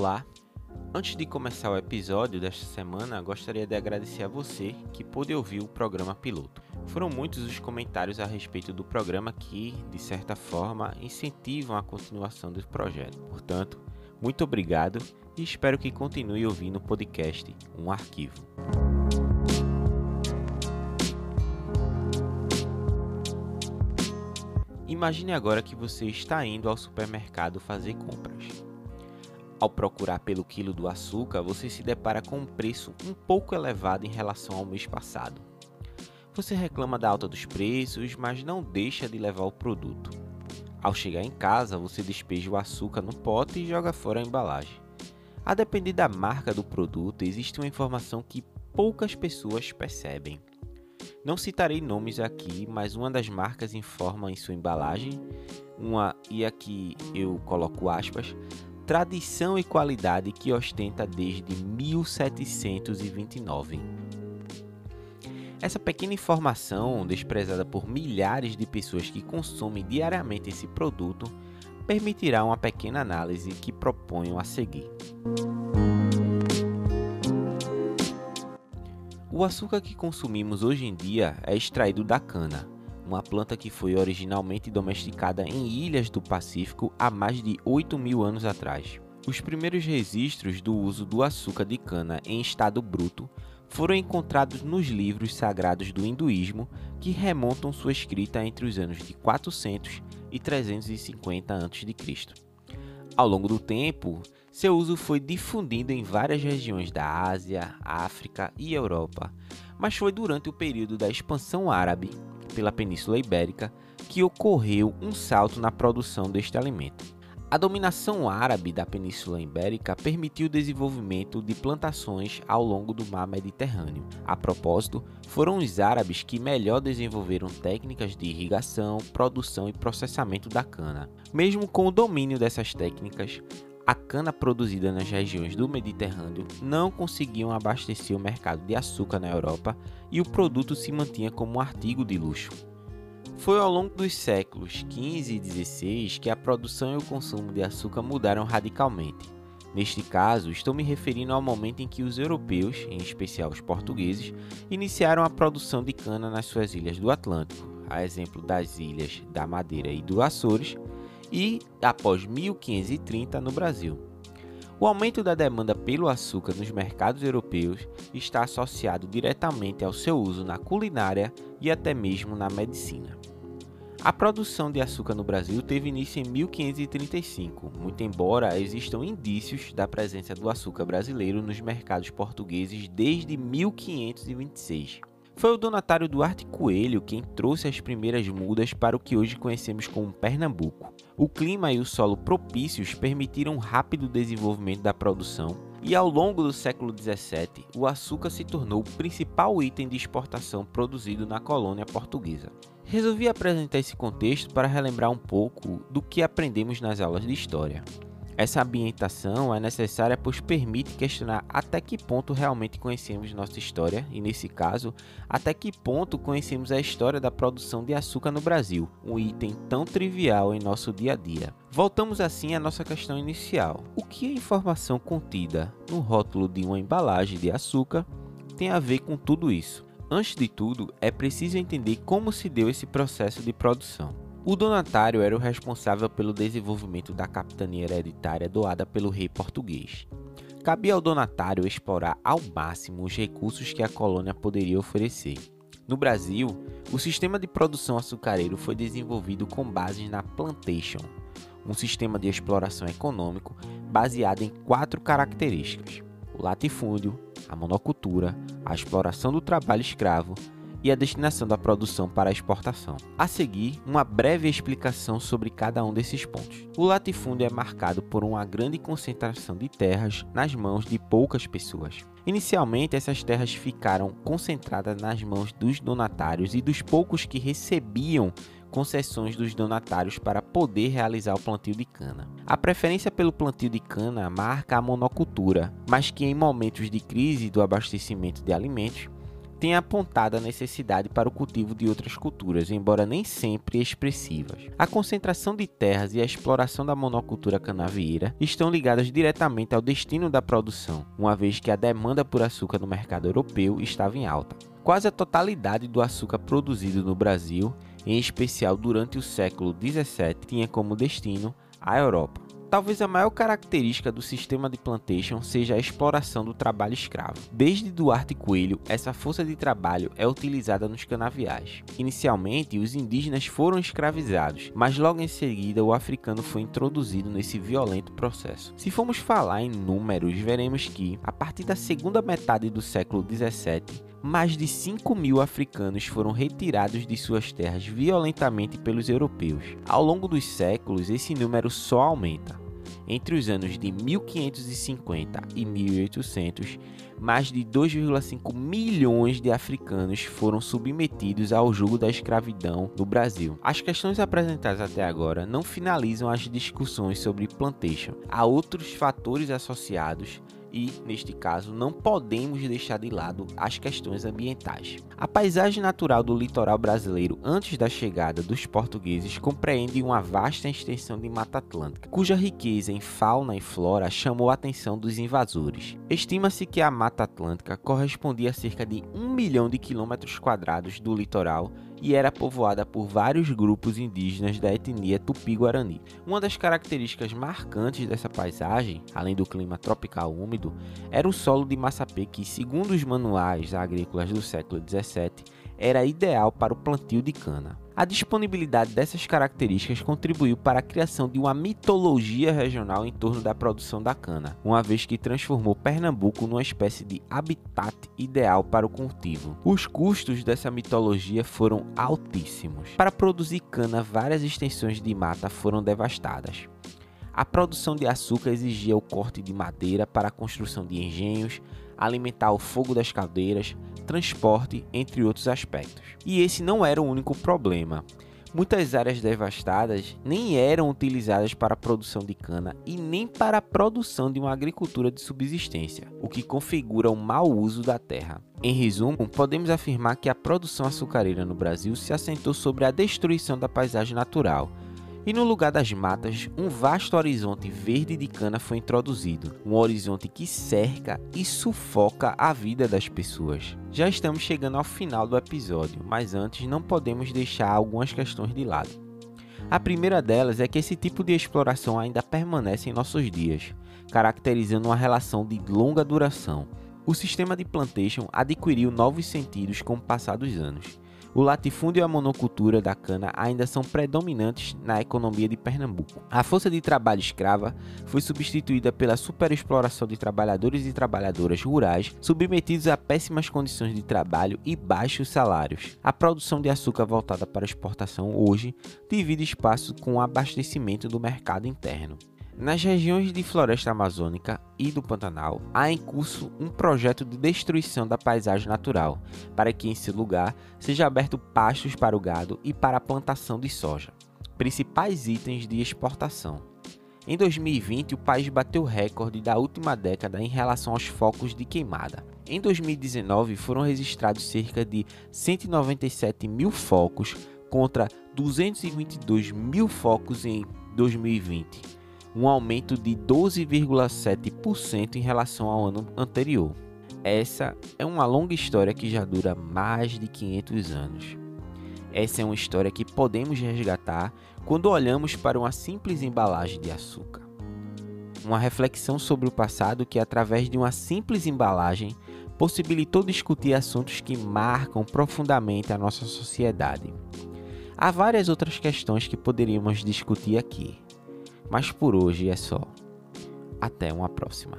Olá! Antes de começar o episódio desta semana, gostaria de agradecer a você que pôde ouvir o programa piloto. Foram muitos os comentários a respeito do programa que, de certa forma, incentivam a continuação do projeto. Portanto, muito obrigado e espero que continue ouvindo o podcast Um Arquivo. Imagine agora que você está indo ao supermercado fazer compras. Ao procurar pelo quilo do açúcar, você se depara com um preço um pouco elevado em relação ao mês passado. Você reclama da alta dos preços, mas não deixa de levar o produto. Ao chegar em casa, você despeja o açúcar no pote e joga fora a embalagem. A depender da marca do produto, existe uma informação que poucas pessoas percebem. Não citarei nomes aqui, mas uma das marcas informa em sua embalagem, uma e aqui eu coloco aspas, tradição e qualidade que ostenta desde 1729. Essa pequena informação, desprezada por milhares de pessoas que consomem diariamente esse produto, permitirá uma pequena análise que proponho a seguir. O açúcar que consumimos hoje em dia é extraído da cana, uma planta que foi originalmente domesticada em ilhas do Pacífico há mais de 8 mil anos atrás. Os primeiros registros do uso do açúcar de cana em estado bruto foram encontrados nos livros sagrados do hinduísmo que remontam sua escrita entre os anos de 400 e 350 a.C. Ao longo do tempo, seu uso foi difundido em várias regiões da Ásia, África e Europa, mas foi durante o período da expansão árabe pela Península Ibérica que ocorreu um salto na produção deste alimento. A dominação árabe da Península Ibérica permitiu o desenvolvimento de plantações ao longo do mar Mediterrâneo. A propósito, foram os árabes que melhor desenvolveram técnicas de irrigação, produção e processamento da cana. Mesmo com o domínio dessas técnicas, a cana produzida nas regiões do Mediterrâneo não conseguiam abastecer o mercado de açúcar na Europa e o produto se mantinha como um artigo de luxo. Foi ao longo dos séculos XV e XVI que a produção e o consumo de açúcar mudaram radicalmente. Neste caso, estou me referindo ao momento em que os europeus, em especial os portugueses, iniciaram a produção de cana nas suas ilhas do Atlântico, a exemplo das ilhas da Madeira e do Açores, e após 1530 no Brasil. O aumento da demanda pelo açúcar nos mercados europeus está associado diretamente ao seu uso na culinária e até mesmo na medicina. A produção de açúcar no Brasil teve início em 1535, muito embora existam indícios da presença do açúcar brasileiro nos mercados portugueses desde 1526. Foi o donatário Duarte Coelho quem trouxe as primeiras mudas para o que hoje conhecemos como Pernambuco. O clima e o solo propícios permitiram um rápido desenvolvimento da produção, e ao longo do século XVII, o açúcar se tornou o principal item de exportação produzido na colônia portuguesa. Resolvi apresentar esse contexto para relembrar um pouco do que aprendemos nas aulas de história. Essa ambientação é necessária pois permite questionar até que ponto realmente conhecemos nossa história e, nesse caso, até que ponto conhecemos a história da produção de açúcar no Brasil, um item tão trivial em nosso dia a dia. Voltamos assim à nossa questão inicial: o que a informação contida no rótulo de uma embalagem de açúcar tem a ver com tudo isso? Antes de tudo, é preciso entender como se deu esse processo de produção. O donatário era o responsável pelo desenvolvimento da capitania hereditária doada pelo rei português. Cabia ao donatário explorar ao máximo os recursos que a colônia poderia oferecer. No Brasil, o sistema de produção açucareiro foi desenvolvido com bases na plantation, um sistema de exploração econômico baseado em quatro características: o latifúndio, a monocultura, a exploração do trabalho escravo e a destinação da produção para a exportação. A seguir, uma breve explicação sobre cada um desses pontos. O latifúndio é marcado por uma grande concentração de terras nas mãos de poucas pessoas. Inicialmente, essas terras ficaram concentradas nas mãos dos donatários e dos poucos que recebiam concessões dos donatários para poder realizar o plantio de cana. A preferência pelo plantio de cana marca a monocultura, mas que em momentos de crise do abastecimento de alimentos, tem apontado a necessidade para o cultivo de outras culturas, embora nem sempre expressivas. A concentração de terras e a exploração da monocultura canavieira estão ligadas diretamente ao destino da produção, uma vez que a demanda por açúcar no mercado europeu estava em alta. Quase a totalidade do açúcar produzido no Brasil, em especial durante o século 17, tinha como destino a Europa. Talvez a maior característica do sistema de plantation seja a exploração do trabalho escravo. Desde Duarte Coelho, essa força de trabalho é utilizada nos canaviais. Inicialmente, os indígenas foram escravizados, mas logo em seguida o africano foi introduzido nesse violento processo. Se formos falar em números, veremos que, a partir da segunda metade do século 17, mais de 5 mil africanos foram retirados de suas terras violentamente pelos europeus. Ao longo dos séculos, esse número só aumenta. Entre os anos de 1550 e 1800, mais de 2,5 milhões de africanos foram submetidos ao jugo da escravidão no Brasil. As questões apresentadas até agora não finalizam as discussões sobre plantation. Há outros fatores associados e, neste caso, não podemos deixar de lado as questões ambientais. A paisagem natural do litoral brasileiro antes da chegada dos portugueses compreende uma vasta extensão de Mata Atlântica, cuja riqueza em fauna e flora chamou a atenção dos invasores. Estima-se que a Mata Atlântica correspondia a cerca de um milhão de quilômetros quadrados do litoral e era povoada por vários grupos indígenas da etnia Tupi-Guarani. Uma das características marcantes dessa paisagem, além do clima tropical úmido, era o solo de Massapê que, segundo os manuais agrícolas do século XVII, era ideal para o plantio de cana. A disponibilidade dessas características contribuiu para a criação de uma mitologia regional em torno da produção da cana, uma vez que transformou Pernambuco numa espécie de habitat ideal para o cultivo. Os custos dessa mitologia foram altíssimos. Para produzir cana, várias extensões de mata foram devastadas. A produção de açúcar exigia o corte de madeira para a construção de engenhos, alimentar o fogo das caldeiras, transporte, entre outros aspectos. E esse não era o único problema. Muitas áreas devastadas nem eram utilizadas para a produção de cana e nem para a produção de uma agricultura de subsistência, o que configura um mau uso da terra. Em resumo, podemos afirmar que a produção açucareira no Brasil se assentou sobre a destruição da paisagem natural, e no lugar das matas, um vasto horizonte verde de cana foi introduzido, um horizonte que cerca e sufoca a vida das pessoas. Já estamos chegando ao final do episódio, mas antes não podemos deixar algumas questões de lado. A primeira delas é que esse tipo de exploração ainda permanece em nossos dias, caracterizando uma relação de longa duração. O sistema de plantation adquiriu novos sentidos com o passar dos anos o latifúndio e a monocultura da cana ainda são predominantes na economia de Pernambuco. A força de trabalho escrava foi substituída pela superexploração de trabalhadores e trabalhadoras rurais submetidos a péssimas condições de trabalho e baixos salários. A produção de açúcar voltada para exportação hoje divide espaço com o abastecimento do mercado interno. Nas regiões de floresta amazônica e do Pantanal, há em curso um projeto de destruição da paisagem natural, para que em seu lugar seja aberto pastos para o gado e para a plantação de soja, principais itens de exportação. Em 2020, o país bateu o recorde da última década em relação aos focos de queimada. Em 2019, foram registrados cerca de 197 mil focos contra 222 mil focos em 2020 um aumento de 12,7% em relação ao ano anterior. Essa é uma longa história que já dura mais de 500 anos. Essa é uma história que podemos resgatar quando olhamos para uma simples embalagem de açúcar. Uma reflexão sobre o passado que, através de uma simples embalagem, possibilitou discutir assuntos que marcam profundamente a nossa sociedade. Há várias outras questões que poderíamos discutir aqui, mas por hoje é só. Até uma próxima.